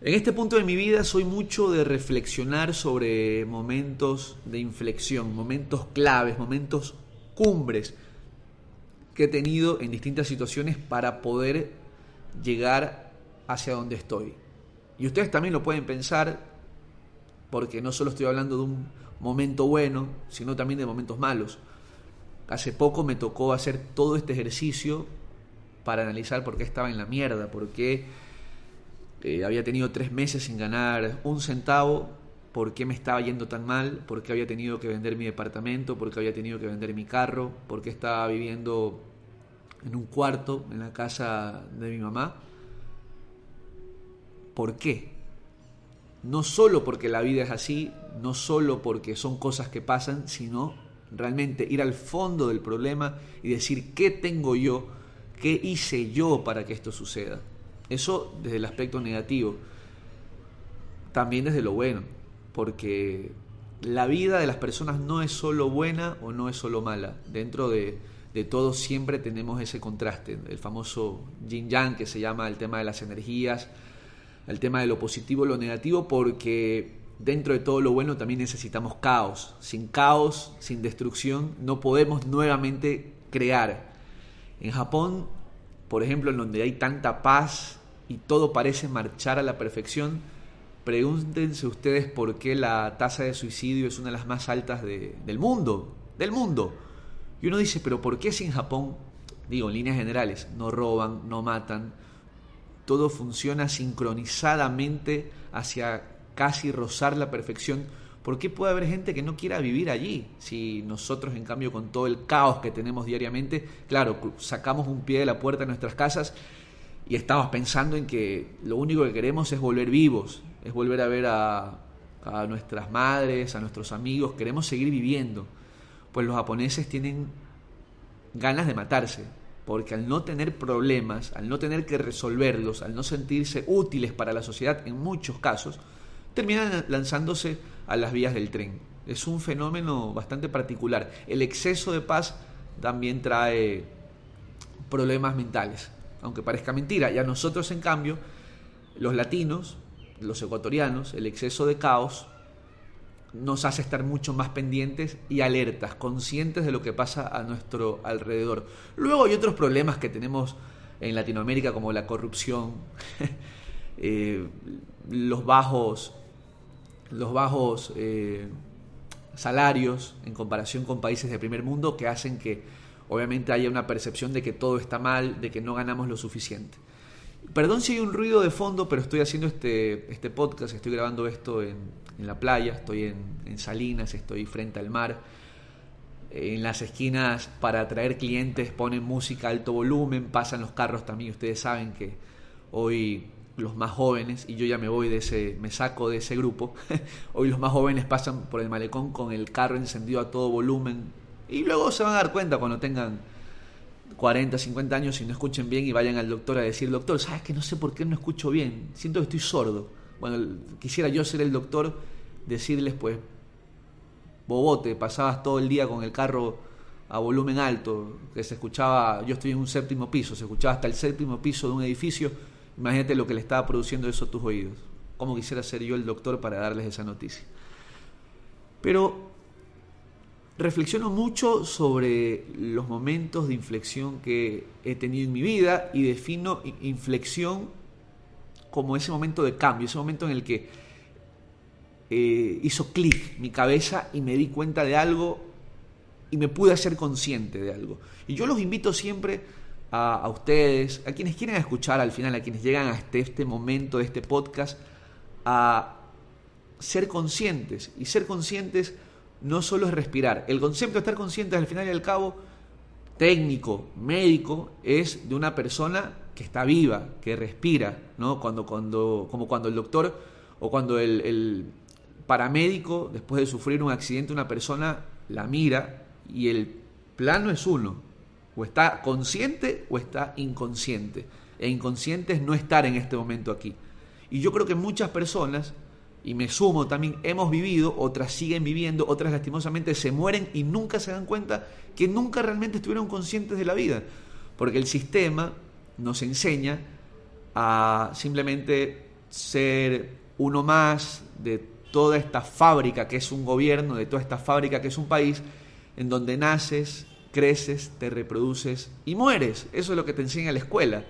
En este punto de mi vida soy mucho de reflexionar sobre momentos de inflexión, momentos claves, momentos cumbres que he tenido en distintas situaciones para poder llegar hacia donde estoy. Y ustedes también lo pueden pensar, porque no solo estoy hablando de un momento bueno, sino también de momentos malos. Hace poco me tocó hacer todo este ejercicio para analizar por qué estaba en la mierda, por qué eh, había tenido tres meses sin ganar un centavo, por qué me estaba yendo tan mal, por qué había tenido que vender mi departamento, por qué había tenido que vender mi carro, por qué estaba viviendo en un cuarto en la casa de mi mamá. ¿Por qué? No solo porque la vida es así, no solo porque son cosas que pasan, sino realmente ir al fondo del problema y decir qué tengo yo, qué hice yo para que esto suceda. Eso desde el aspecto negativo. También desde lo bueno, porque la vida de las personas no es solo buena o no es solo mala. Dentro de, de todo siempre tenemos ese contraste, el famoso yin yang que se llama el tema de las energías, el tema de lo positivo lo negativo, porque dentro de todo lo bueno también necesitamos caos. Sin caos, sin destrucción, no podemos nuevamente crear. En Japón, por ejemplo, en donde hay tanta paz y todo parece marchar a la perfección, pregúntense ustedes por qué la tasa de suicidio es una de las más altas del mundo, del mundo. Y uno dice, pero ¿por qué si en Japón, digo, en líneas generales, no roban, no matan, todo funciona sincronizadamente hacia casi rozar la perfección? ¿Por qué puede haber gente que no quiera vivir allí? Si nosotros, en cambio, con todo el caos que tenemos diariamente, claro, sacamos un pie de la puerta de nuestras casas y estamos pensando en que lo único que queremos es volver vivos, es volver a ver a, a nuestras madres, a nuestros amigos, queremos seguir viviendo pues los japoneses tienen ganas de matarse, porque al no tener problemas, al no tener que resolverlos, al no sentirse útiles para la sociedad en muchos casos, terminan lanzándose a las vías del tren. Es un fenómeno bastante particular. El exceso de paz también trae problemas mentales, aunque parezca mentira. Y a nosotros, en cambio, los latinos, los ecuatorianos, el exceso de caos nos hace estar mucho más pendientes y alertas, conscientes de lo que pasa a nuestro alrededor. Luego hay otros problemas que tenemos en Latinoamérica como la corrupción, eh, los bajos, los bajos eh, salarios en comparación con países de primer mundo que hacen que obviamente haya una percepción de que todo está mal, de que no ganamos lo suficiente. Perdón si hay un ruido de fondo, pero estoy haciendo este, este podcast, estoy grabando esto en, en la playa, estoy en, Salinas, estoy frente al mar. En las esquinas para atraer clientes ponen música a alto volumen, pasan los carros también. Ustedes saben que hoy los más jóvenes, y yo ya me voy de ese, me saco de ese grupo, hoy los más jóvenes pasan por el malecón con el carro encendido a todo volumen y luego se van a dar cuenta cuando tengan 40, 50 años y no escuchen bien y vayan al doctor a decir, doctor, ¿sabes que no sé por qué no escucho bien? Siento que estoy sordo. Bueno, quisiera yo ser el doctor, decirles pues, bobote, pasabas todo el día con el carro a volumen alto, que se escuchaba, yo estoy en un séptimo piso, se escuchaba hasta el séptimo piso de un edificio, imagínate lo que le estaba produciendo eso a tus oídos. ¿Cómo quisiera ser yo el doctor para darles esa noticia? Pero reflexiono mucho sobre los momentos de inflexión que he tenido en mi vida y defino inflexión como ese momento de cambio, ese momento en el que eh, hizo clic mi cabeza y me di cuenta de algo y me pude hacer consciente de algo. Y yo los invito siempre a, ustedes, a quienes quieren escuchar al final, a quienes llegan hasta este momento de este podcast, a ser conscientes. Y ser conscientes no solo es respirar. El concepto de estar conscientes al final y al cabo, técnico, médico, es de una persona que está viva, que respira, ¿no? Cuando, cuando, como cuando el doctor o cuando el, el paramédico, después de sufrir un accidente, una persona la mira y el plano es uno, o está consciente o está inconsciente. E inconsciente es no estar en este momento aquí. Y yo creo que muchas personas, y me sumo también, hemos vivido, otras siguen viviendo, otras lastimosamente se mueren y nunca se dan cuenta que nunca realmente estuvieron conscientes de la vida. Porque el sistema nos enseña a simplemente ser uno más de toda esta fábrica que es un gobierno, de toda esta fábrica que es un país, en donde naces, creces, te reproduces y mueres. Eso es lo que te enseña la escuela.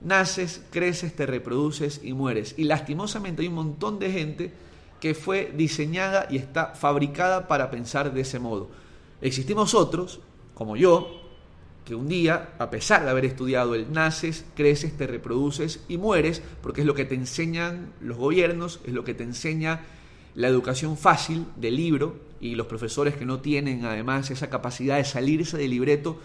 Naces, creces, te reproduces y mueres. Y lastimosamente hay un montón de gente que fue diseñada y está fabricada para pensar de ese modo. Existimos otros, como yo, que un día, a pesar de haber estudiado el naces, creces, te reproduces y mueres, porque es lo que te enseñan los gobiernos, es lo que te enseña la educación fácil del libro y los profesores que no tienen además esa capacidad de salirse del libreto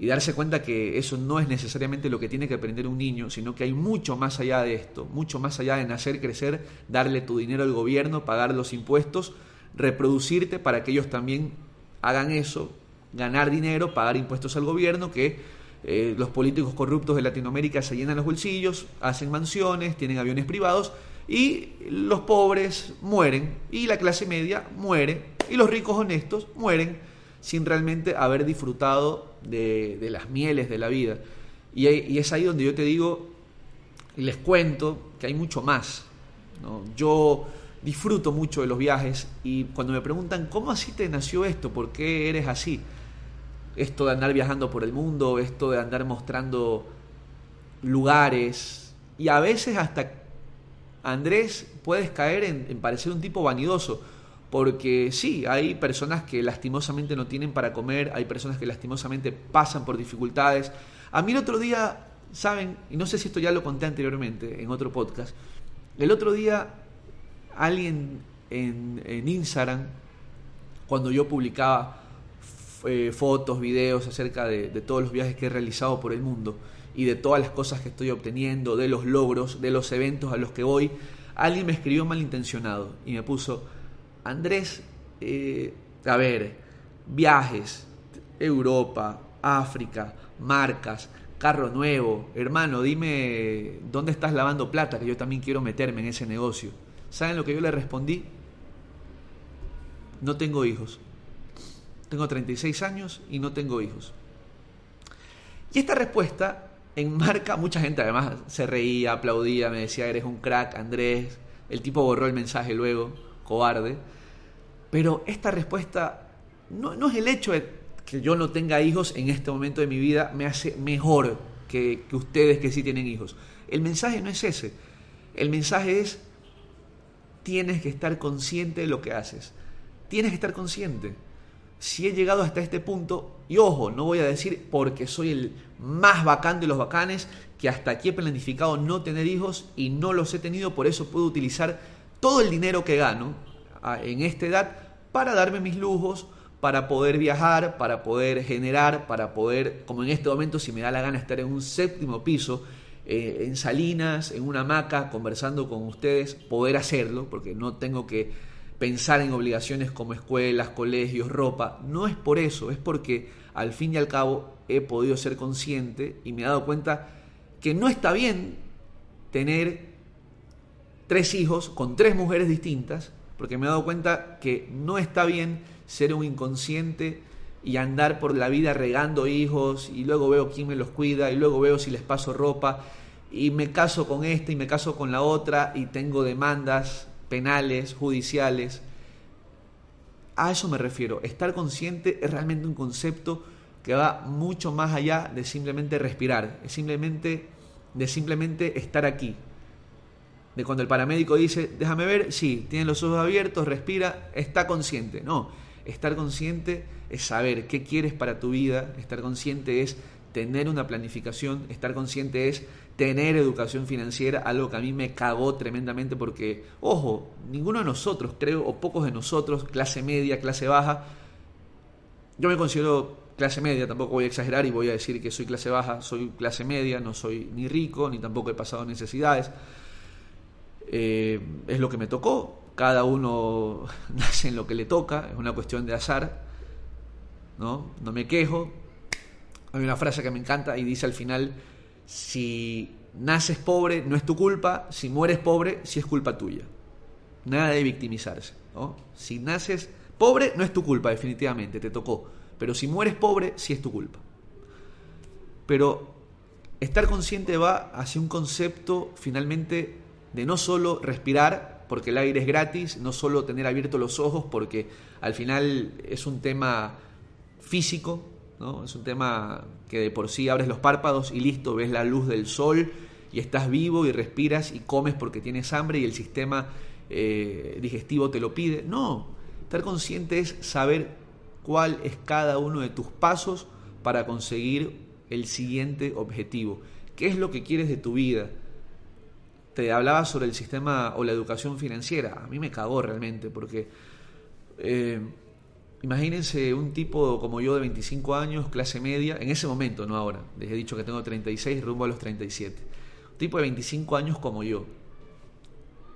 y darse cuenta que eso no es necesariamente lo que tiene que aprender un niño, sino que hay mucho más allá de esto, mucho más allá de nacer, crecer, darle tu dinero al gobierno, pagar los impuestos, reproducirte para que ellos también hagan eso, ganar dinero, pagar impuestos al gobierno, que eh, los políticos corruptos de Latinoamérica se llenan los bolsillos, hacen mansiones, tienen aviones privados y los pobres mueren y la clase media muere y los ricos honestos mueren sin realmente haber disfrutado de, las mieles de la vida. Y, es ahí donde yo te digo, les cuento que hay mucho más. ¿no? Yo disfruto mucho de los viajes y cuando me preguntan, ¿cómo así te nació esto? ¿Por qué eres así? esto de andar viajando por el mundo, esto de andar mostrando lugares y a veces hasta Andrés puedes caer en, parecer un tipo vanidoso porque sí, hay personas que lastimosamente no tienen para comer, hay personas que lastimosamente pasan por dificultades. A mí el otro día, ¿saben? Y no sé si esto ya lo conté anteriormente en otro podcast, el otro día alguien en, Instagram, cuando yo publicaba eh, fotos, videos acerca de, todos los viajes que he realizado por el mundo y de todas las cosas que estoy obteniendo, de los logros, de los eventos a los que voy, alguien me escribió malintencionado y me puso, Andrés, eh, a ver, viajes, Europa, África, marcas, carro nuevo, hermano, dime dónde estás lavando plata, que yo también quiero meterme en ese negocio. ¿Saben lo que yo le respondí? No tengo hijos. Tengo 36 años y no tengo hijos. Y esta respuesta enmarca, mucha gente además se reía, aplaudía, me decía, eres un crack, Andrés. El tipo borró el mensaje luego, cobarde. Pero esta respuesta no, no es el hecho de que yo no tenga hijos en este momento de mi vida me hace mejor que, que ustedes que sí tienen hijos. El mensaje no es ese. El mensaje es, tienes que estar consciente de lo que haces. Tienes que estar consciente si he llegado hasta este punto, y ojo, no voy a decir porque soy el más bacán de los bacanes, que hasta aquí he planificado no tener hijos y no los he tenido, por eso puedo utilizar todo el dinero que gano en esta edad para darme mis lujos, para poder viajar, para poder generar, para poder, como en este momento, si me da la gana, estar en un séptimo piso, eh, en Salinas, en una hamaca, conversando con ustedes, poder hacerlo, porque no tengo que pensar en obligaciones como escuelas, colegios, ropa. No es por eso, es porque al fin y al cabo he podido ser consciente y me he dado cuenta que no está bien tener tres hijos con tres mujeres distintas, porque me he dado cuenta que no está bien ser un inconsciente y andar por la vida regando hijos y luego veo quién me los cuida y luego veo si les paso ropa y me caso con esta y me caso con la otra y tengo demandas penales, judiciales. A eso me refiero. Estar consciente es realmente un concepto que va mucho más allá de simplemente respirar, es simplemente de simplemente estar aquí. Cuando el paramédico dice, déjame ver, sí, tiene los ojos abiertos, respira, está consciente. No, estar consciente es saber qué quieres para tu vida, estar consciente es tener una planificación, estar consciente es tener educación financiera, algo que a mí me cagó tremendamente porque, ojo, ninguno de nosotros, creo, o pocos de nosotros, clase media, clase baja, yo me considero clase media, tampoco voy a exagerar y voy a decir que soy clase baja, soy clase media, no soy ni rico, ni tampoco he pasado necesidades. Eh, es lo que me tocó, cada uno nace en lo que le toca, es una cuestión de azar, ¿no? No me quejo. Hay una frase que me encanta y dice al final, si naces pobre no es tu culpa, si mueres pobre sí es culpa tuya. Nada de victimizarse. Si naces pobre no es tu culpa definitivamente, te tocó, pero si mueres pobre sí es tu culpa. Pero estar consciente va hacia un concepto finalmente de no solo respirar, porque el aire es gratis, no solo tener abiertos los ojos, porque al final es un tema físico, ¿no? es un tema que de por sí abres los párpados y listo, ves la luz del sol y estás vivo y respiras y comes porque tienes hambre y el sistema eh, digestivo te lo pide. No, estar consciente es saber cuál es cada uno de tus pasos para conseguir el siguiente objetivo. ¿Qué es lo que quieres de tu vida? Te hablaba sobre el sistema o la educación financiera. A mí me cagó realmente porque eh, imagínense un tipo como yo de 25 años, clase media, en ese momento, no ahora, les he dicho que tengo 36 rumbo a los 37. Un tipo de 25 años como yo.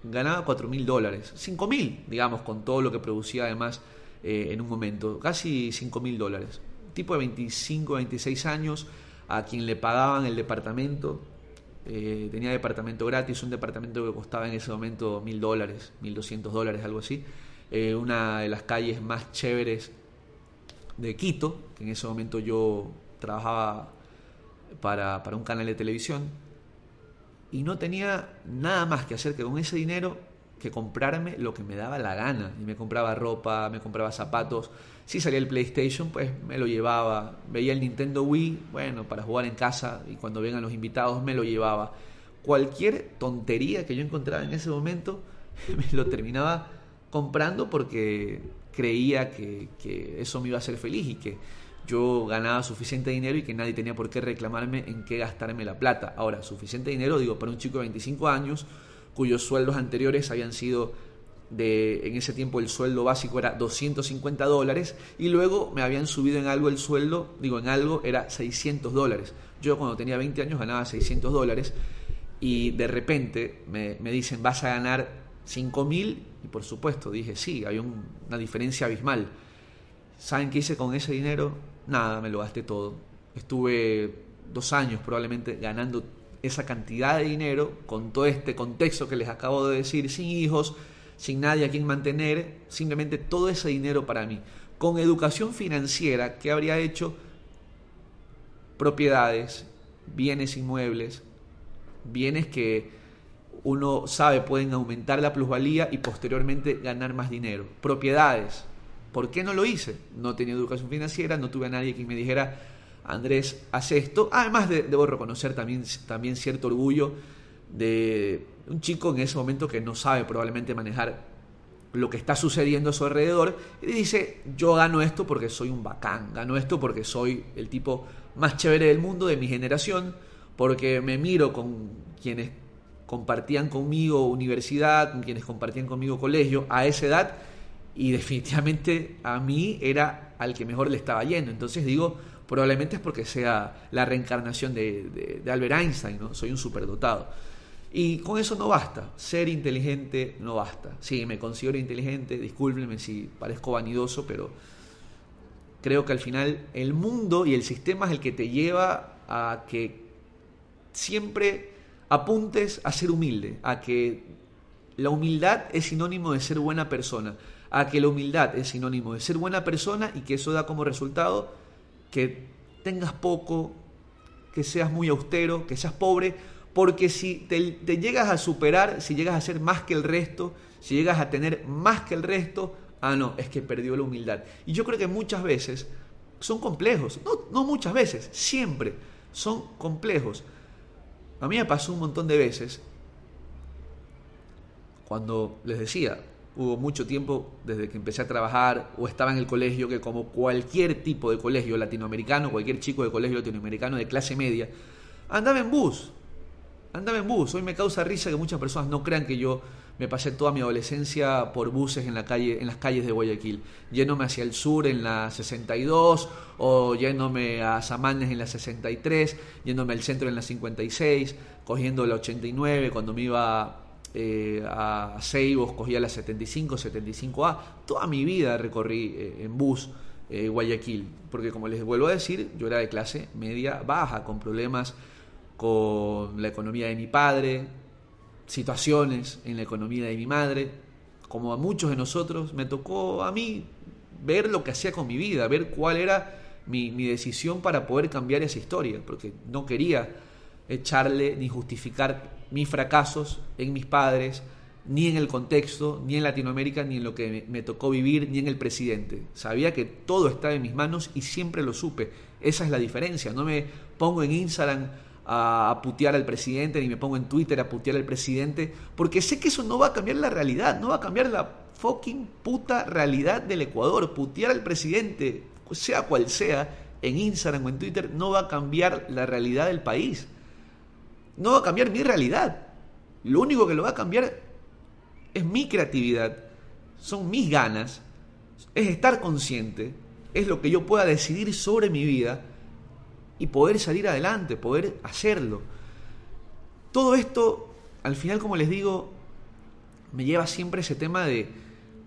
Ganaba 4 mil dólares, 5 mil, digamos, con todo lo que producía además eh, en un momento, casi 5 mil dólares. Un tipo de 25, 26 años a quien le pagaban el departamento eh, tenía departamento gratis, un departamento que costaba en ese momento mil dólares, mil doscientos dólares, algo así. Eh, una de las calles más chéveres de Quito, que en ese momento yo trabajaba para, para un canal de televisión, y no tenía nada más que hacer que con ese dinero que comprarme lo que me daba la gana. Y me compraba ropa, me compraba zapatos. Si salía el PlayStation, pues me lo llevaba. Veía el Nintendo Wii, bueno, para jugar en casa y cuando vengan los invitados me lo llevaba. Cualquier tontería que yo encontraba en ese momento, me lo terminaba comprando porque creía que, que eso me iba a hacer feliz y que yo ganaba suficiente dinero y que nadie tenía por qué reclamarme en qué gastarme la plata. Ahora, suficiente dinero, digo, para un chico de 25 años, cuyos sueldos anteriores habían sido de, en ese tiempo el sueldo básico era 250 dólares y luego me habían subido en algo el sueldo, digo en algo era 600 dólares. Yo cuando tenía 20 años ganaba 600 dólares y de repente me, dicen vas a ganar 5 mil y por supuesto dije sí, hay una diferencia abismal. ¿Saben qué hice con ese dinero? Nada, me lo gasté todo. Estuve dos años probablemente ganando esa cantidad de dinero con todo este contexto que les acabo de decir, sin hijos, sin nadie a quien mantener, simplemente todo ese dinero para mí. Con educación financiera, ¿qué habría hecho? Propiedades, bienes inmuebles, bienes que uno sabe pueden aumentar la plusvalía y posteriormente ganar más dinero. Propiedades. ¿Por qué no lo hice? No tenía educación financiera, no tuve a nadie que me dijera, Andrés hace esto. Además, debo reconocer también, también cierto orgullo de un chico en ese momento que no sabe probablemente manejar lo que está sucediendo a su alrededor y dice, yo gano esto porque soy un bacán, gano esto porque soy el tipo más chévere del mundo de mi generación, porque me miro con quienes compartían conmigo universidad, con quienes compartían conmigo colegio a esa edad y definitivamente a mí era al que mejor le estaba yendo. Entonces digo, probablemente es porque sea la reencarnación de, Albert Einstein, ¿no? Soy un superdotado. Y con eso no basta, ser inteligente no basta. Sí, me considero inteligente, discúlpenme si parezco vanidoso, pero creo que al final el mundo y el sistema es el que te lleva a que siempre apuntes a ser humilde, a que la humildad es sinónimo de ser buena persona, a que la humildad es sinónimo de ser buena persona y que eso da como resultado que tengas poco, que seas muy austero, que seas pobre, porque si te, llegas a superar, si llegas a ser más que el resto, si llegas a tener más que el resto, ah, no, es que perdió la humildad. Y yo creo que muchas veces son complejos, no, no muchas veces, siempre son complejos. A mí me pasó un montón de veces cuando les decía, hubo mucho tiempo desde que empecé a trabajar o estaba en el colegio que como cualquier tipo de colegio latinoamericano, cualquier chico de colegio latinoamericano de clase media, andaba en bus. Andaba en bus. Hoy me causa risa que muchas personas no crean que yo me pasé toda mi adolescencia por buses en, la calle, en las calles de Guayaquil, yéndome hacia el sur en la 62 o yéndome a Samanes en la 63, yéndome al centro en la 56, cogiendo la 89 cuando me iba eh, a Seibos, cogía la 75, 75A. Toda mi vida recorrí eh, en bus eh, Guayaquil, porque como les vuelvo a decir, yo era de clase media baja, con problemas con la economía de mi padre, situaciones en la economía de mi madre, como a muchos de nosotros, me tocó a mí ver lo que hacía con mi vida, ver cuál era mi, decisión para poder cambiar esa historia, porque no quería echarle ni justificar mis fracasos en mis padres, ni en el contexto, ni en Latinoamérica, ni en lo que me, tocó vivir, ni en el presidente. Sabía que todo estaba en mis manos y siempre lo supe. Esa es la diferencia. No me pongo en Instagram a, putear al presidente, ni me pongo en Twitter a putear al presidente, porque sé que eso no va a cambiar la realidad, no va a cambiar la fucking puta realidad del Ecuador. Putear al presidente, sea cual sea, en Instagram o en Twitter, no va a cambiar la realidad del país. No va a cambiar mi realidad. Lo único que lo va a cambiar es mi creatividad, son mis ganas, es estar consciente, es lo que yo pueda decidir sobre mi vida y poder salir adelante, poder hacerlo. Todo esto, al final, como les digo, me lleva siempre ese tema de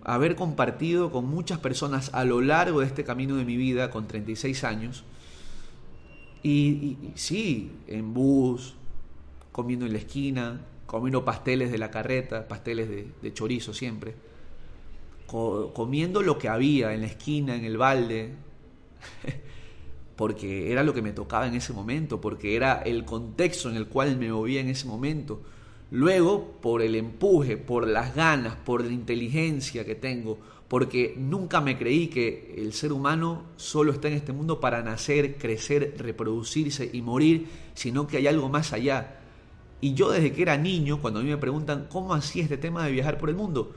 haber compartido con muchas personas a lo largo de este camino de mi vida, con 36 años. Y, sí, en bus, comiendo en la esquina, comiendo pasteles de la carreta, pasteles de, chorizo siempre, comiendo lo que había en la esquina, en el balde. porque era lo que me tocaba en ese momento, porque era el contexto en el cual me movía en ese momento. Luego, por el empuje, por las ganas, por la inteligencia que tengo, porque nunca me creí que el ser humano solo está en este mundo para nacer, crecer, reproducirse y morir, sino que hay algo más allá. Y yo desde que era niño, cuando a mí me preguntan cómo hacía este tema de viajar por el mundo,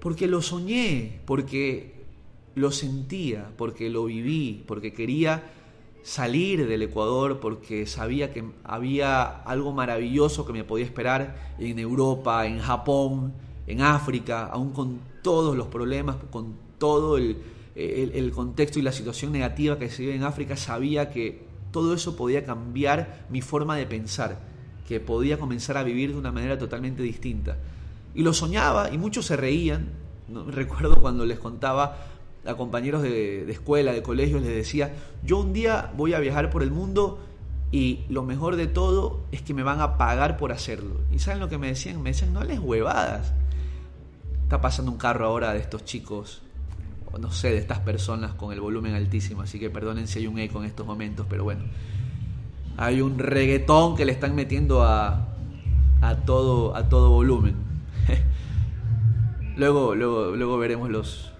porque lo soñé, porque lo sentía, porque lo viví, porque quería salir del Ecuador porque sabía que había algo maravilloso que me podía esperar en Europa, en Japón, en África, aún con todos los problemas, con todo el, contexto y la situación negativa que se vive en África, sabía que todo eso podía cambiar mi forma de pensar, que podía comenzar a vivir de una manera totalmente distinta. Y lo soñaba y muchos se reían. Recuerdo cuando les contaba a compañeros de, escuela, de colegio, les decía, yo un día voy a viajar por el mundo y lo mejor de todo es que me van a pagar por hacerlo. ¿Y saben lo que me decían? Me decían, no les huevadas. Está pasando un carro ahora de estos chicos, o no sé, de estas personas con el volumen altísimo, así que perdonen si hay un eco en estos momentos, pero bueno. Hay un reggaetón que le están metiendo a, a, todo, a todo volumen. luego, luego, luego veremos los,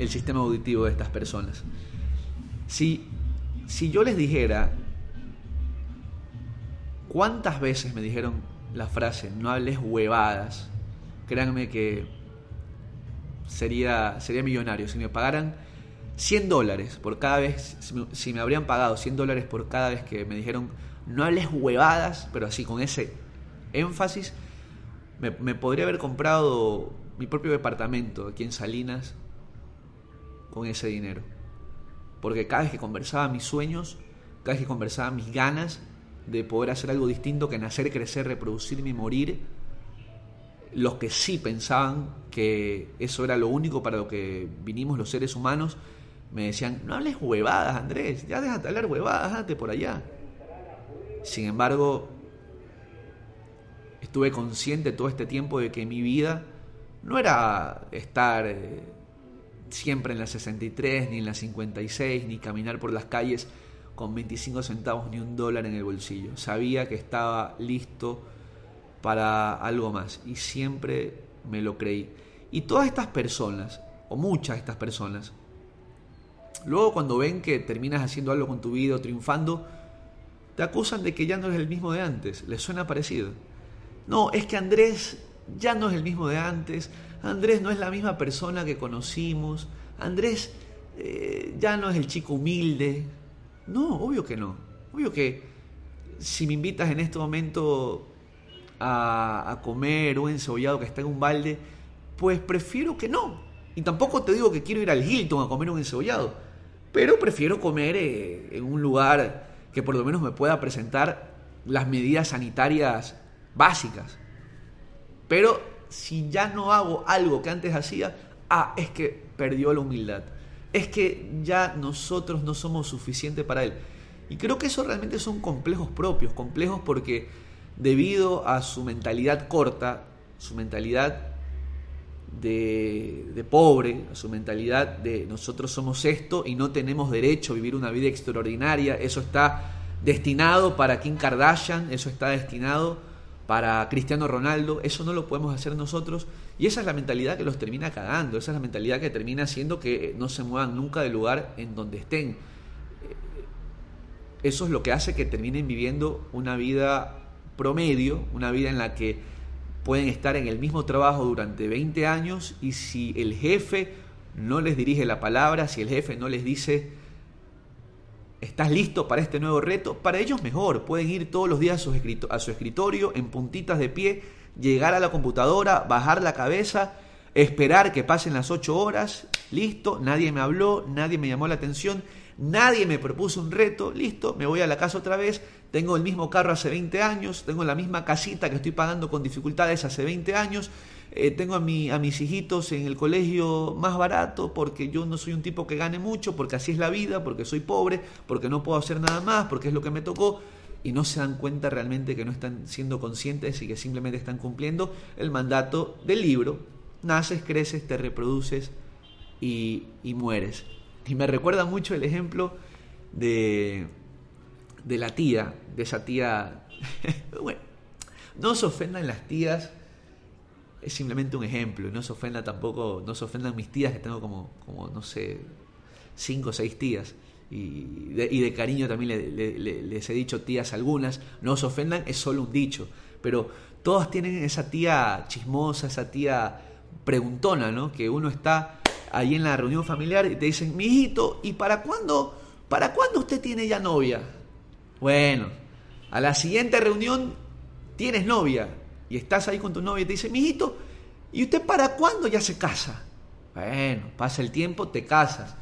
el sistema auditivo de estas personas. Si, si yo les dijera cuántas veces me dijeron la frase no hables huevadas, créanme que sería, sería millonario. Si me pagaran 100 dólares por cada vez, si me, habrían pagado 100 dólares por cada vez que me dijeron no hables huevadas, pero así con ese énfasis, me, me podría haber comprado mi propio departamento aquí en Salinas con ese dinero. Porque cada vez que conversaba mis sueños, cada vez que conversaba mis ganas de poder hacer algo distinto que nacer, crecer, reproducirme y morir, los que sí pensaban que eso era lo único para lo que vinimos los seres humanos, me decían, no hables huevadas, Andrés, ya déjate hablar huevadas, date por allá. Sin embargo, estuve consciente todo este tiempo de que mi vida no era estar eh, siempre en la 63, ni en la 56, ni caminar por las calles con 25 centavos ni un dólar en el bolsillo. Sabía que estaba listo para algo más y siempre me lo creí. Y todas estas personas, o muchas de estas personas, luego cuando ven que terminas haciendo algo con tu vida o triunfando, te acusan de que ya no es el mismo de antes. ¿Les suena parecido? No, es que Andrés ya no es el mismo de antes. Andrés no es la misma persona que conocimos. Andrés eh, ya no es el chico humilde. No, obvio que no. Obvio que si me invitas en este momento a, comer un encebollado que está en un balde, pues prefiero que no. Y tampoco te digo que quiero ir al Hilton a comer un encebollado, pero prefiero comer eh, en un lugar que por lo menos me pueda presentar las medidas sanitarias básicas. Pero si ya no hago algo que antes hacía, ah, es que perdió la humildad. Es que ya nosotros no somos suficientes para él. Y creo que eso realmente son complejos propios, complejos porque debido a su mentalidad corta, su mentalidad de, pobre, a su mentalidad de nosotros somos esto y no tenemos derecho a vivir una vida extraordinaria, eso está destinado para Kim Kardashian, eso está destinado para Cristiano Ronaldo, eso no lo podemos hacer nosotros y esa es la mentalidad que los termina cagando, esa es la mentalidad que termina haciendo que no se muevan nunca del lugar en donde estén. Eso es lo que hace que terminen viviendo una vida promedio, una vida en la que pueden estar en el mismo trabajo durante 20 años y si el jefe no les dirige la palabra, si el jefe no les dice, ¿estás listo para este nuevo reto? Para ellos mejor, pueden ir todos los días a su, escritorio en puntitas de pie, llegar a la computadora, bajar la cabeza, esperar que pasen las 8 horas, listo, nadie me habló, nadie me llamó la atención, nadie me propuso un reto, listo, me voy a la casa otra vez, tengo el mismo carro hace 20 años, tengo la misma casita que estoy pagando con dificultades hace 20 años, eh, tengo a, mi, a mis hijitos en el colegio más barato porque yo no soy un tipo que gane mucho, porque así es la vida, porque soy pobre, porque no puedo hacer nada más, porque es lo que me tocó y no se dan cuenta realmente que no están siendo conscientes y que simplemente están cumpliendo el mandato del libro. Naces, creces, te reproduces y, y mueres. Y me recuerda mucho el ejemplo de, de la tía, de esa tía... bueno, no se ofendan las tías, es simplemente un ejemplo, y no se ofendan tampoco, no se ofendan mis tías, que tengo como, como no sé, cinco o seis tías, y de, y de cariño también les he dicho tías algunas, no se ofendan, es solo un dicho, pero todas tienen esa tía chismosa, esa tía preguntona, ¿no? Que uno está ahí en la reunión familiar y te dicen, mi hijito, ¿y para cuándo, para cuándo usted tiene ya novia? Bueno, a la siguiente reunión tienes novia y estás ahí con tu novia y te dice, mijito, ¿y usted para cuándo ya se casa? Bueno, pasa el tiempo, te casas.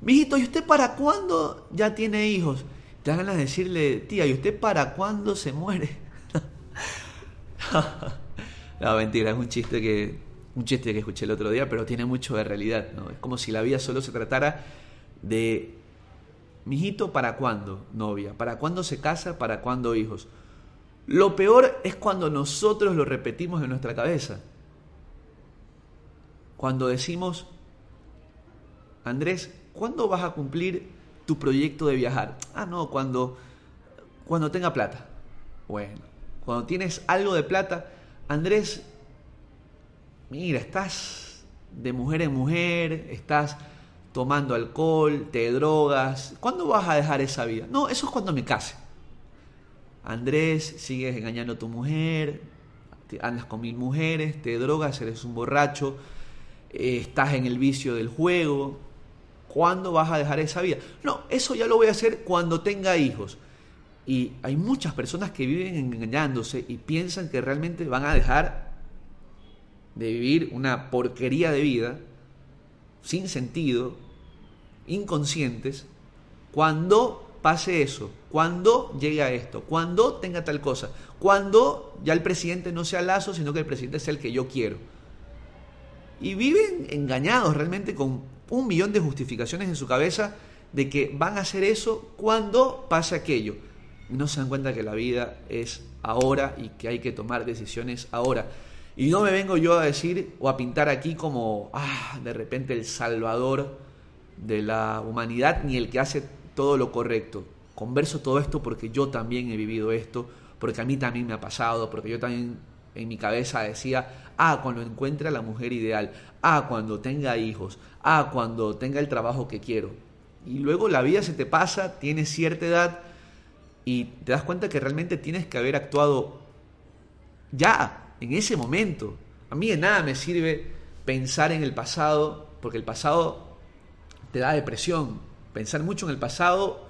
Mijito, ¿y usted para cuándo ya tiene hijos? Te dan ganas de decirle, tía, ¿y usted para cuándo se muere? no, mentira, es un chiste que un chiste que escuché el otro día, pero tiene mucho de realidad, ¿no? Es como si la vida solo se tratara de Mijito, ¿para cuándo novia? ¿Para cuándo se casa? ¿Para cuándo hijos? Lo peor es cuando nosotros lo repetimos en nuestra cabeza. Cuando decimos, Andrés, ¿cuándo vas a cumplir tu proyecto de viajar? Ah, no, cuando, cuando tenga plata. Bueno, cuando tienes algo de plata, Andrés, mira, estás de mujer en mujer, estás tomando alcohol, te drogas. ¿Cuándo vas a dejar esa vida? No, eso es cuando me case. Andrés, sigues engañando a tu mujer, andas con mil mujeres, te drogas, eres un borracho, eh, estás en el vicio del juego. ¿Cuándo vas a dejar esa vida? No, eso ya lo voy a hacer cuando tenga hijos. Y hay muchas personas que viven engañándose y piensan que realmente van a dejar de vivir una porquería de vida sin sentido, inconscientes cuando pase eso, cuando llegue a esto, cuando tenga tal cosa, cuando ya el presidente no sea Lazo, sino que el presidente sea el que yo quiero. Y viven engañados realmente con un millón de justificaciones en su cabeza de que van a hacer eso cuando pase aquello. no se dan cuenta que la vida es ahora y que hay que tomar decisiones ahora. Y no me vengo yo a decir o a pintar aquí como, ah, de repente el salvador de la humanidad ni el que hace todo lo correcto. Converso todo esto porque yo también he vivido esto, porque a mí también me ha pasado, porque yo también en mi cabeza decía, ah, cuando encuentre a la mujer ideal, ah, cuando tenga hijos, ah, cuando tenga el trabajo que quiero. Y luego la vida se te pasa, tienes cierta edad y te das cuenta que realmente tienes que haber actuado ya, en ese momento. A mí de nada me sirve pensar en el pasado, porque el pasado te da depresión. Pensar mucho en el pasado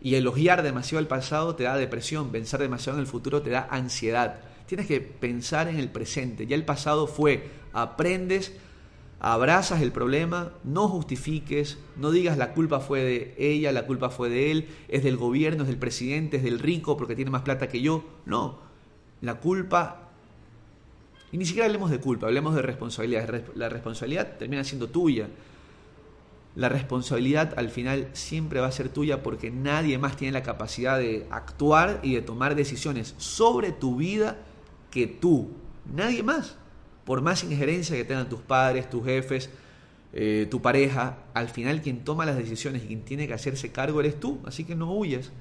y elogiar demasiado el pasado te da depresión. Pensar demasiado en el futuro te da ansiedad. Tienes que pensar en el presente. Ya el pasado fue, aprendes, abrazas el problema, no justifiques, no digas la culpa fue de ella, la culpa fue de él, es del gobierno, es del presidente, es del rico porque tiene más plata que yo. No, la culpa, y ni siquiera hablemos de culpa, hablemos de responsabilidad. La responsabilidad termina siendo tuya. La responsabilidad al final siempre va a ser tuya porque nadie más tiene la capacidad de actuar y de tomar decisiones sobre tu vida que tú. Nadie más por más injerencia que tengan tus padres, tus jefes, eh, tu pareja, al final quien toma las decisiones y quien tiene que hacerse cargo eres tú, así que no huyes.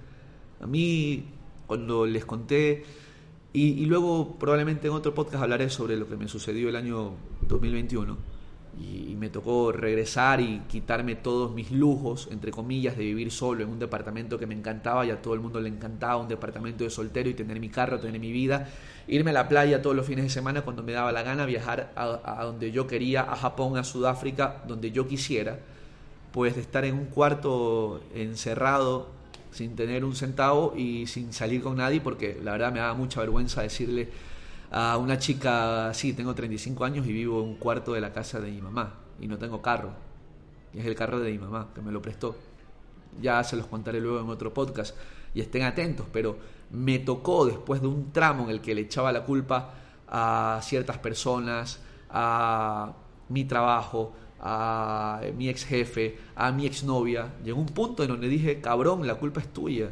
A mí, cuando les conté, y, y luego probablemente en otro podcast hablaré sobre lo que me sucedió el año 2021, y, me tocó regresar y quitarme todos mis lujos, entre comillas, de vivir solo en un departamento que me encantaba y a todo el mundo le encantaba, un departamento de soltero y tener mi carro, tener mi vida, irme a la playa todos los fines de semana cuando me daba la gana, viajar a, a donde yo quería, a Japón, a Sudáfrica, donde yo quisiera, pues de estar en un cuarto encerrado sin tener un centavo y sin salir con nadie, porque la verdad me daba mucha vergüenza decirle a una chica, sí, tengo 35 años y vivo en un cuarto de la casa de mi mamá y no tengo carro. Y es el carro de mi mamá que me lo prestó. Ya se los contaré luego en otro podcast y estén atentos, pero me tocó después de un tramo en el que le echaba la culpa a ciertas personas, a mi trabajo, a mi ex jefe, a mi ex novia. Llegó un punto en donde dije, cabrón, la culpa es tuya.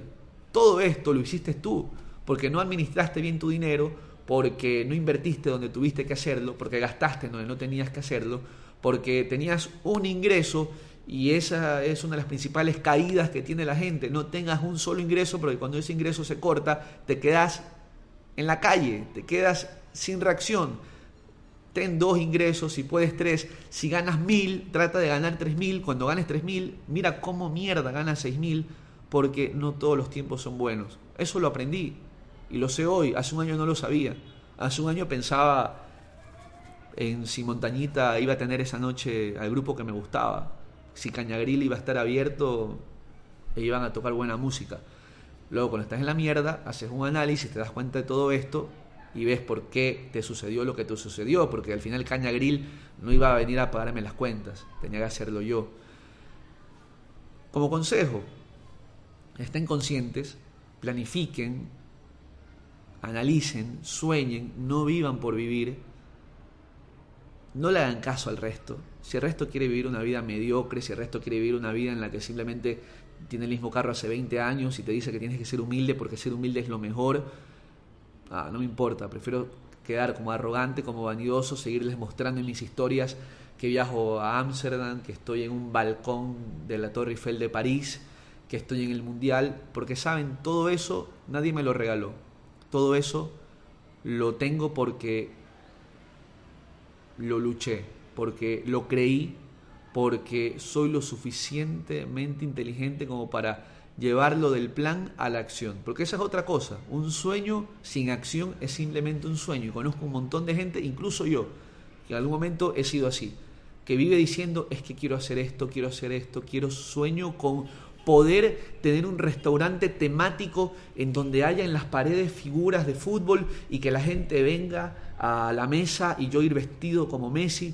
Todo esto lo hiciste tú, porque no administraste bien tu dinero, porque no invertiste donde tuviste que hacerlo, porque gastaste donde no tenías que hacerlo, porque tenías un ingreso y esa es una de las principales caídas que tiene la gente. No tengas un solo ingreso, porque cuando ese ingreso se corta, te quedas en la calle, te quedas sin reacción. Ten dos ingresos, si puedes tres. Si ganas mil, trata de ganar tres mil. Cuando ganes tres mil, mira cómo mierda ganas seis mil, porque no todos los tiempos son buenos. Eso lo aprendí. Y lo sé hoy, hace un año no lo sabía. Hace un año pensaba en si Montañita iba a tener esa noche al grupo que me gustaba, si Cañagril iba a estar abierto e iban a tocar buena música. Luego cuando estás en la mierda, haces un análisis, te das cuenta de todo esto y ves por qué te sucedió lo que te sucedió, porque al final Cañagril no iba a venir a pagarme las cuentas, tenía que hacerlo yo. Como consejo, estén conscientes, planifiquen, analicen, sueñen, no vivan por vivir, no le hagan caso al resto. Si el resto quiere vivir una vida mediocre, si el resto quiere vivir una vida en la que simplemente tiene el mismo carro hace 20 años y te dice que tienes que ser humilde porque ser humilde es lo mejor, ah, no me importa, prefiero quedar como arrogante, como vanidoso, seguirles mostrando en mis historias que viajo a Ámsterdam, que estoy en un balcón de la Torre Eiffel de París, que estoy en el Mundial, porque saben, todo eso nadie me lo regaló. Todo eso lo tengo porque lo luché, porque lo creí, porque soy lo suficientemente inteligente como para llevarlo del plan a la acción. Porque esa es otra cosa. Un sueño sin acción es simplemente un sueño. Y conozco un montón de gente, incluso yo, que en algún momento he sido así, que vive diciendo es que quiero hacer esto, quiero hacer esto, quiero sueño con poder tener un restaurante temático en donde haya en las paredes figuras de fútbol y que la gente venga a la mesa y yo ir vestido como Messi.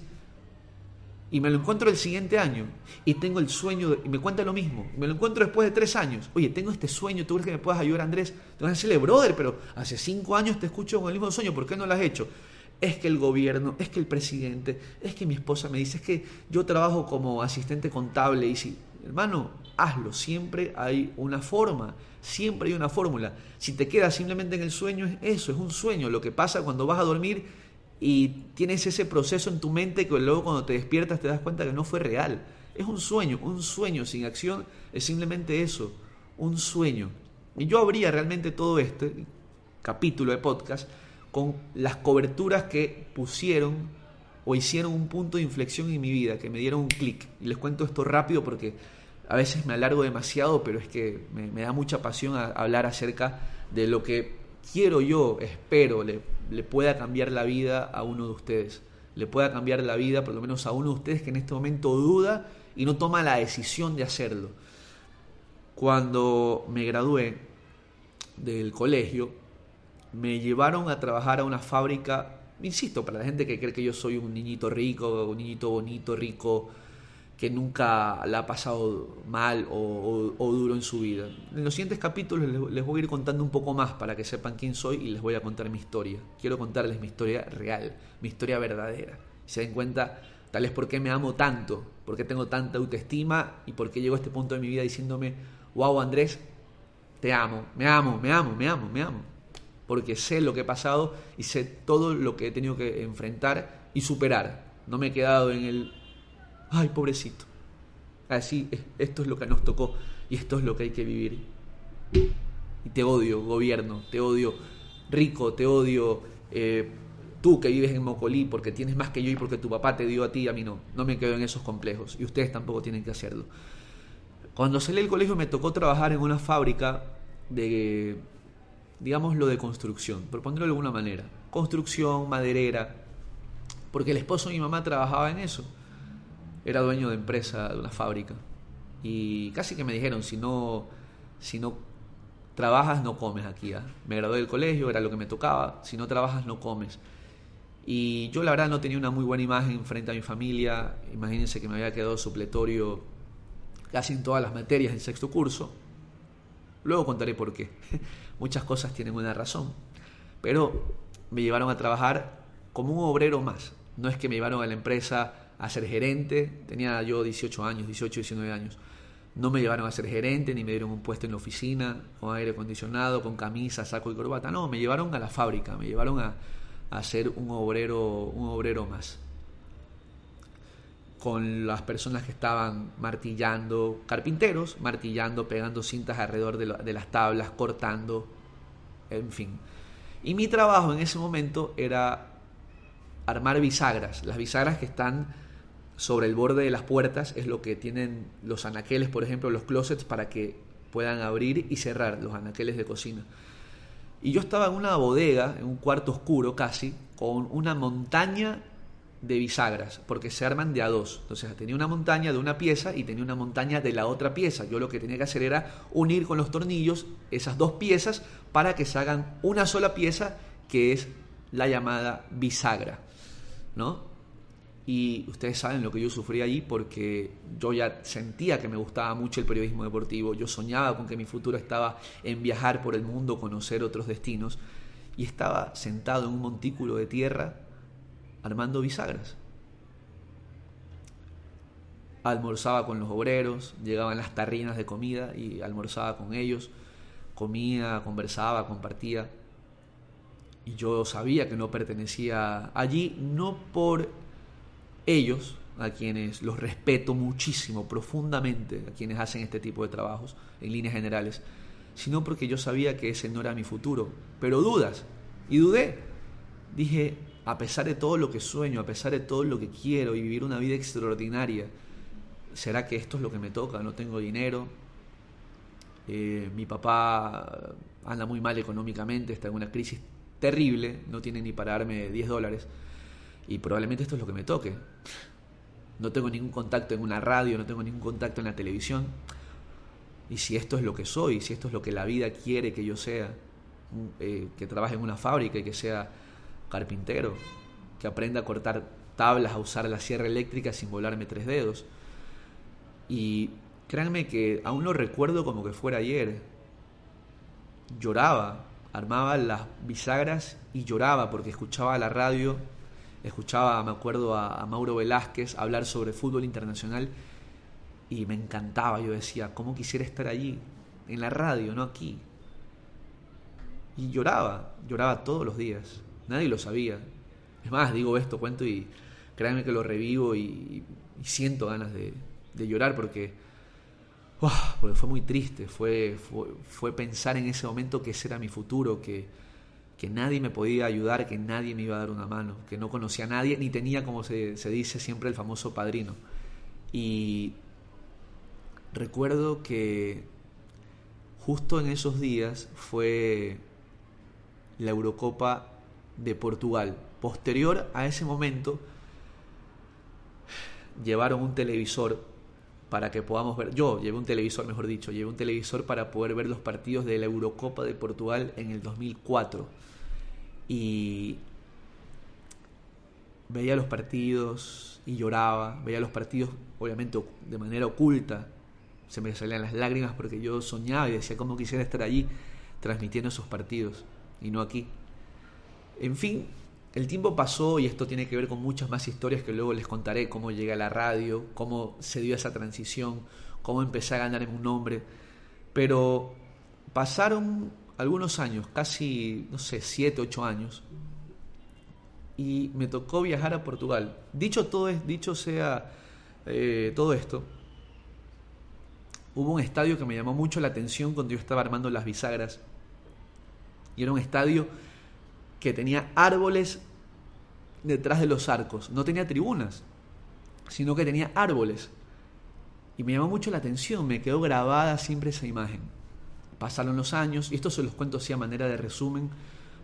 Y me lo encuentro el siguiente año y tengo el sueño, y me cuenta lo mismo. Me lo encuentro después de tres años. Oye, tengo este sueño, ¿tú crees que me puedas ayudar, Andrés? Te vas a decirle, brother, pero hace cinco años te escucho con el mismo sueño, ¿por qué no lo has hecho? Es que el gobierno, es que el presidente, es que mi esposa me dice, es que yo trabajo como asistente contable y si, hermano, hazlo, siempre hay una forma, siempre hay una fórmula. Si te quedas simplemente en el sueño, es eso, es un sueño. Lo que pasa cuando vas a dormir y tienes ese proceso en tu mente que luego cuando te despiertas te das cuenta que no fue real. Es un sueño, un sueño sin acción es simplemente eso, un sueño. Y yo abría realmente todo este capítulo de podcast con las coberturas que pusieron o hicieron un punto de inflexión en mi vida, que me dieron un clic. Y les cuento esto rápido porque a veces me alargo demasiado, pero es que me, da mucha pasión hablar acerca de lo que quiero yo, espero, le, le pueda cambiar la vida a uno de ustedes. Le pueda cambiar la vida, por lo menos a uno de ustedes que en este momento duda y no toma la decisión de hacerlo. Cuando me gradué del colegio, me llevaron a trabajar a una fábrica, insisto, para la gente que cree que yo soy un niñito rico, un niñito bonito, rico, que nunca la ha pasado mal o, duro en su vida. En los siguientes capítulos les, voy a ir contando un poco más para que sepan quién soy y les voy a contar mi historia. Quiero contarles mi historia real, mi historia verdadera. Se den cuenta tal vez por qué me amo tanto, por qué tengo tanta autoestima y por qué llego a este punto de mi vida diciéndome, wow Andrés, te amo, me amo, me amo, me amo, me amo. Porque sé lo que he pasado y sé todo lo que he tenido que enfrentar y superar. No me he quedado en el ay, pobrecito. Así, esto es lo que nos tocó y esto es lo que hay que vivir. Y te odio, gobierno, te odio, rico, te odio, eh, tú que vives en Mocolí porque tienes más que yo y porque tu papá te dio a ti a mí no. No me quedo en esos complejos y ustedes tampoco tienen que hacerlo. Cuando salí del colegio me tocó trabajar en una fábrica de, digamos, lo de construcción, por ponerlo de alguna manera. Construcción, maderera, porque el esposo de mi mamá trabajaba en eso era dueño de empresa, de una fábrica. Y casi que me dijeron, si no, si no trabajas, no comes aquí. ¿ah? Me gradué del colegio, era lo que me tocaba. Si no trabajas, no comes. Y yo la verdad no tenía una muy buena imagen frente a mi familia. Imagínense que me había quedado supletorio casi en todas las materias del sexto curso. Luego contaré por qué. Muchas cosas tienen una razón. Pero me llevaron a trabajar como un obrero más. No es que me llevaron a la empresa a ser gerente, tenía yo 18 años, 18, 19 años. No me llevaron a ser gerente, ni me dieron un puesto en la oficina, con aire acondicionado, con camisa, saco y corbata. No, me llevaron a la fábrica, me llevaron a, a ser un obrero, un obrero más. Con las personas que estaban martillando, carpinteros, martillando, pegando cintas alrededor de, de las tablas, cortando, en fin. Y mi trabajo en ese momento era armar bisagras, las bisagras que están sobre el borde de las puertas es lo que tienen los anaqueles, por ejemplo, los closets para que puedan abrir y cerrar los anaqueles de cocina. Y yo estaba en una bodega, en un cuarto oscuro casi, con una montaña de bisagras, porque se arman de a dos. Entonces tenía una montaña de una pieza y tenía una montaña de la otra pieza. Yo lo que tenía que hacer era unir con los tornillos esas dos piezas para que se hagan una sola pieza que es la llamada bisagra. ¿No? Y ustedes saben lo que yo sufrí allí porque yo ya sentía que me gustaba mucho el periodismo deportivo, yo soñaba con que mi futuro estaba en viajar por el mundo, conocer otros destinos, y estaba sentado en un montículo de tierra armando bisagras. Almorzaba con los obreros, llegaban las tarrinas de comida y almorzaba con ellos, comía, conversaba, compartía. Y yo sabía que no pertenecía allí, no por ellos, a quienes los respeto muchísimo, profundamente, a quienes hacen este tipo de trabajos, en líneas generales, sino porque yo sabía que ese no era mi futuro. Pero dudas, y dudé. Dije, a pesar de todo lo que sueño, a pesar de todo lo que quiero y vivir una vida extraordinaria, ¿será que esto es lo que me toca? No tengo dinero. Eh, mi papá anda muy mal económicamente, está en una crisis terrible, no tiene ni para darme 10 dólares y probablemente esto es lo que me toque. No tengo ningún contacto en una radio, no tengo ningún contacto en la televisión. Y si esto es lo que soy, si esto es lo que la vida quiere que yo sea, eh, que trabaje en una fábrica y que sea carpintero, que aprenda a cortar tablas, a usar la sierra eléctrica sin volarme tres dedos. Y créanme que aún lo recuerdo como que fuera ayer. Lloraba, armaba las bisagras y lloraba porque escuchaba la radio escuchaba, me acuerdo, a, Mauro Velázquez hablar sobre fútbol internacional y me encantaba. Yo decía, ¿cómo quisiera estar allí? En la radio, no aquí. Y lloraba, lloraba todos los días. Nadie lo sabía. Es más, digo esto, cuento y créanme que lo revivo y, siento ganas de, llorar porque, porque fue muy triste. Fue, fue, fue pensar en ese momento que ese era mi futuro, que que nadie me podía ayudar, que nadie me iba a dar una mano, que no conocía a nadie, ni tenía, como se, dice siempre, el famoso padrino. Y recuerdo que justo en esos días fue la Eurocopa de Portugal. Posterior a ese momento, llevaron un televisor para que podamos ver, yo llevé un televisor, mejor dicho, llevé un televisor para poder ver los partidos de la Eurocopa de Portugal en el 2004 y veía los partidos y lloraba, veía los partidos obviamente de manera oculta, se me salían las lágrimas porque yo soñaba y decía cómo quisiera estar allí transmitiendo esos partidos y no aquí. En fin, el tiempo pasó y esto tiene que ver con muchas más historias que luego les contaré, cómo llegué a la radio, cómo se dio esa transición, cómo empecé a ganar en un nombre, pero pasaron algunos años, casi, no sé, siete, ocho años, y me tocó viajar a Portugal. Dicho todo, dicho sea eh, todo esto, hubo un estadio que me llamó mucho la atención cuando yo estaba armando las bisagras. Y era un estadio que tenía árboles detrás de los arcos. No tenía tribunas, sino que tenía árboles. Y me llamó mucho la atención, me quedó grabada siempre esa imagen. Pasaron los años, y esto se los cuento así a manera de resumen,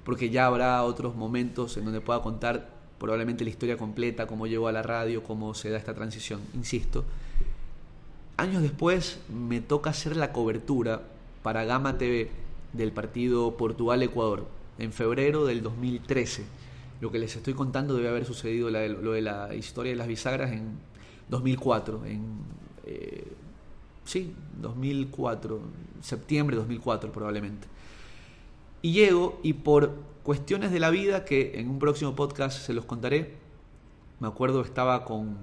porque ya habrá otros momentos en donde pueda contar probablemente la historia completa, cómo llegó a la radio, cómo se da esta transición, insisto. Años después me toca hacer la cobertura para Gama TV del partido Portugal-Ecuador en febrero del 2013. Lo que les estoy contando debe haber sucedido lo de la historia de las bisagras en 2004, en eh, sí, 2004, septiembre de 2004 probablemente. Y llego y por cuestiones de la vida que en un próximo podcast se los contaré, me acuerdo estaba con,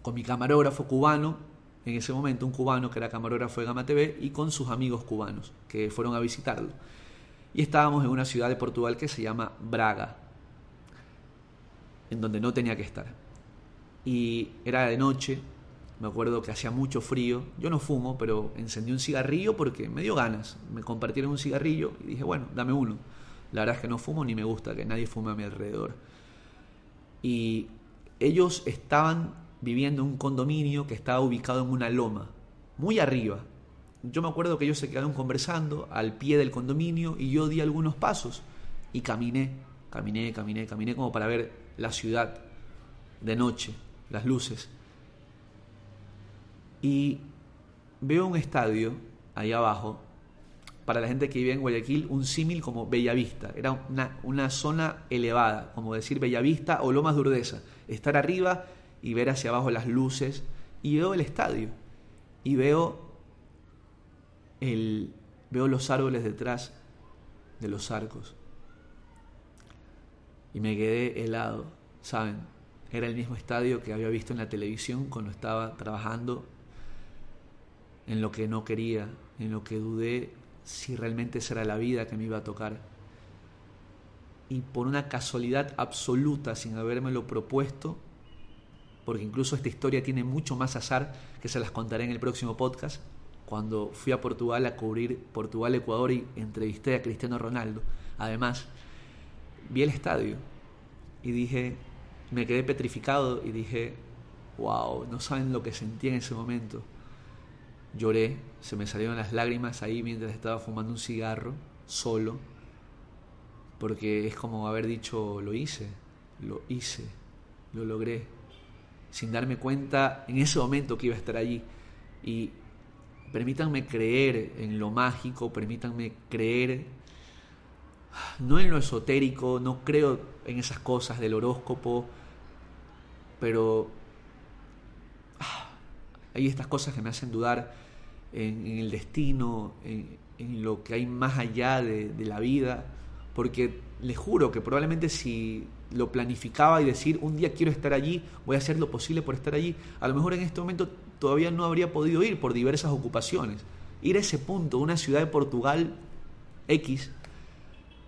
con mi camarógrafo cubano, en ese momento un cubano que era camarógrafo de Gama TV, y con sus amigos cubanos que fueron a visitarlo. Y estábamos en una ciudad de Portugal que se llama Braga, en donde no tenía que estar. Y era de noche, me acuerdo que hacía mucho frío. Yo no fumo, pero encendí un cigarrillo porque me dio ganas. Me compartieron un cigarrillo y dije, bueno, dame uno. La verdad es que no fumo ni me gusta que nadie fume a mi alrededor. Y ellos estaban viviendo en un condominio que estaba ubicado en una loma, muy arriba. Yo me acuerdo que ellos se quedaron conversando al pie del condominio y yo di algunos pasos y caminé, caminé, caminé, caminé como para ver la ciudad de noche, las luces y veo un estadio ahí abajo, para la gente que vive en Guayaquil, un símil como Bellavista. Era una, una, zona elevada, como decir Bellavista o Lomas de. Estar arriba y ver hacia abajo las luces. Y veo el estadio. Y veo, veo los árboles detrás de los arcos. Y me quedé helado, ¿saben? Era el mismo estadio que había visto en la televisión cuando estaba trabajando en lo que no quería, en lo que dudé si realmente esa era la vida que me iba a tocar. Y por una casualidad absoluta, sin habérmelo propuesto, porque incluso esta historia tiene mucho más azar, que se las contaré en el próximo podcast, cuando fui a Portugal a cubrir Portugal-Ecuador y entrevisté a Cristiano Ronaldo. Además, vi el estadio y dije, me quedé petrificado y dije, wow, no saben lo que sentí en ese momento Lloré, se me salieron las lágrimas ahí mientras estaba fumando un cigarro, solo, porque es como haber dicho, lo hice, lo hice, lo logré, sin darme cuenta en ese momento que iba a estar allí. Y permítanme creer en lo mágico, permítanme creer, no en lo esotérico, no creo en esas cosas del horóscopo, pero ah, hay estas cosas que me hacen dudar en, el destino, en, lo que hay más allá de, la vida, porque les juro que probablemente si lo planificaba y decir un día quiero estar allí, voy a hacer lo posible por estar allí, a lo mejor en este momento todavía no habría podido ir por diversas ocupaciones. Ir a ese punto, una ciudad de Portugal X,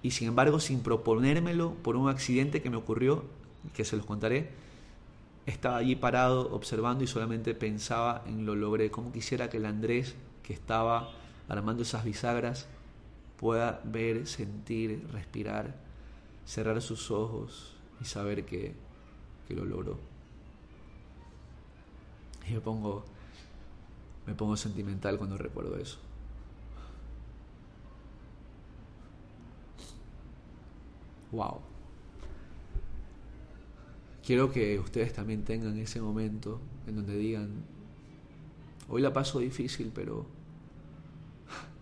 y sin embargo sin proponérmelo por un accidente que me ocurrió, que se los contaré, estaba allí parado observando y solamente pensaba en lo logré. Como quisiera que el Andrés que estaba armando esas bisagras pueda ver, sentir, respirar, cerrar sus ojos y saber que, que lo logró. Y me pongo, me pongo sentimental cuando recuerdo eso. Wow. Quiero que ustedes también tengan ese momento en donde digan, hoy la paso difícil, pero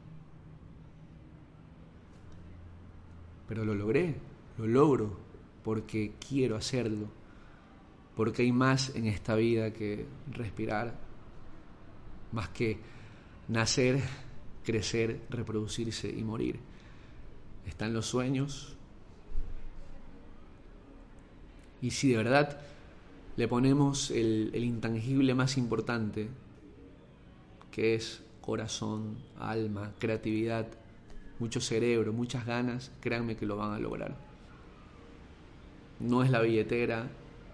Pero lo logré, lo logro, porque quiero hacerlo, porque hay más en esta vida que respirar, más que nacer, crecer, reproducirse y morir. Están los sueños. Y si de verdad le ponemos el, intangible más importante, que es corazón, alma, creatividad, mucho cerebro, muchas ganas, créanme que lo van a lograr. No es la billetera,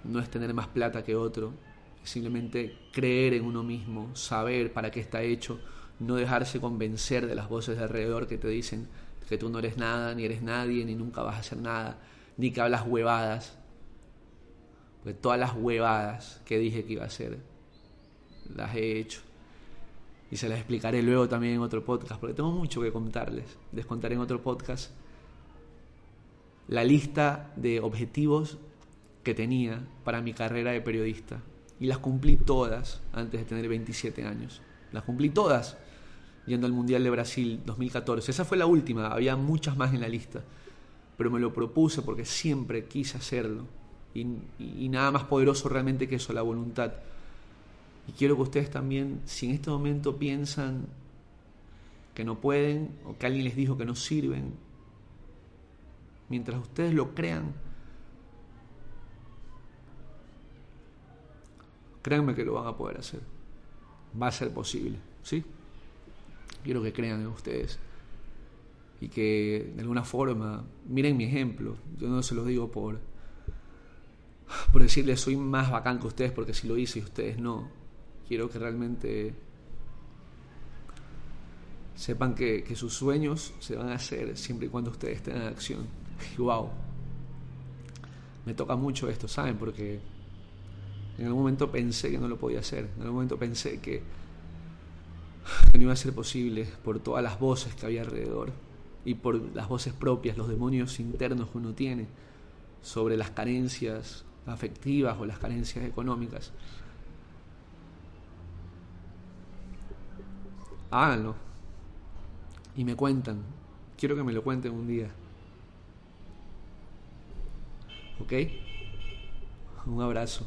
no es tener más plata que otro, es simplemente creer en uno mismo, saber para qué está hecho, no dejarse convencer de las voces de alrededor que te dicen que tú no eres nada, ni eres nadie, ni nunca vas a hacer nada, ni que hablas huevadas. Porque todas las huevadas que dije que iba a hacer, las he hecho y se las explicaré luego también en otro podcast, porque tengo mucho que contarles. Les contaré en otro podcast la lista de objetivos que tenía para mi carrera de periodista. Y las cumplí todas antes de tener 27 años. Las cumplí todas yendo al Mundial de Brasil 2014. Esa fue la última, había muchas más en la lista. Pero me lo propuse porque siempre quise hacerlo. Y, nada más poderoso realmente que eso, la voluntad. Y quiero que ustedes también, si en este momento piensan que no pueden o que alguien les dijo que no sirven, mientras ustedes lo crean, créanme que lo van a poder hacer. Va a ser posible, ¿sí? Quiero que crean en ustedes y que de alguna forma miren mi ejemplo. Yo no se los digo por por decirles soy más bacán que ustedes porque si lo hice y ustedes no quiero que realmente sepan que, sus sueños se van a hacer siempre y cuando ustedes estén en acción. Y wow, me toca mucho esto, ¿saben? Porque en algún momento pensé que no lo podía hacer, en algún momento pensé que, no iba a ser posible por todas las voces que había alrededor y por las voces propias, los demonios internos que uno tiene sobre las carencias afectivas o las carencias económicas. háganlo. Y me cuentan. Quiero que me lo cuenten un día. ¿Ok? Un abrazo.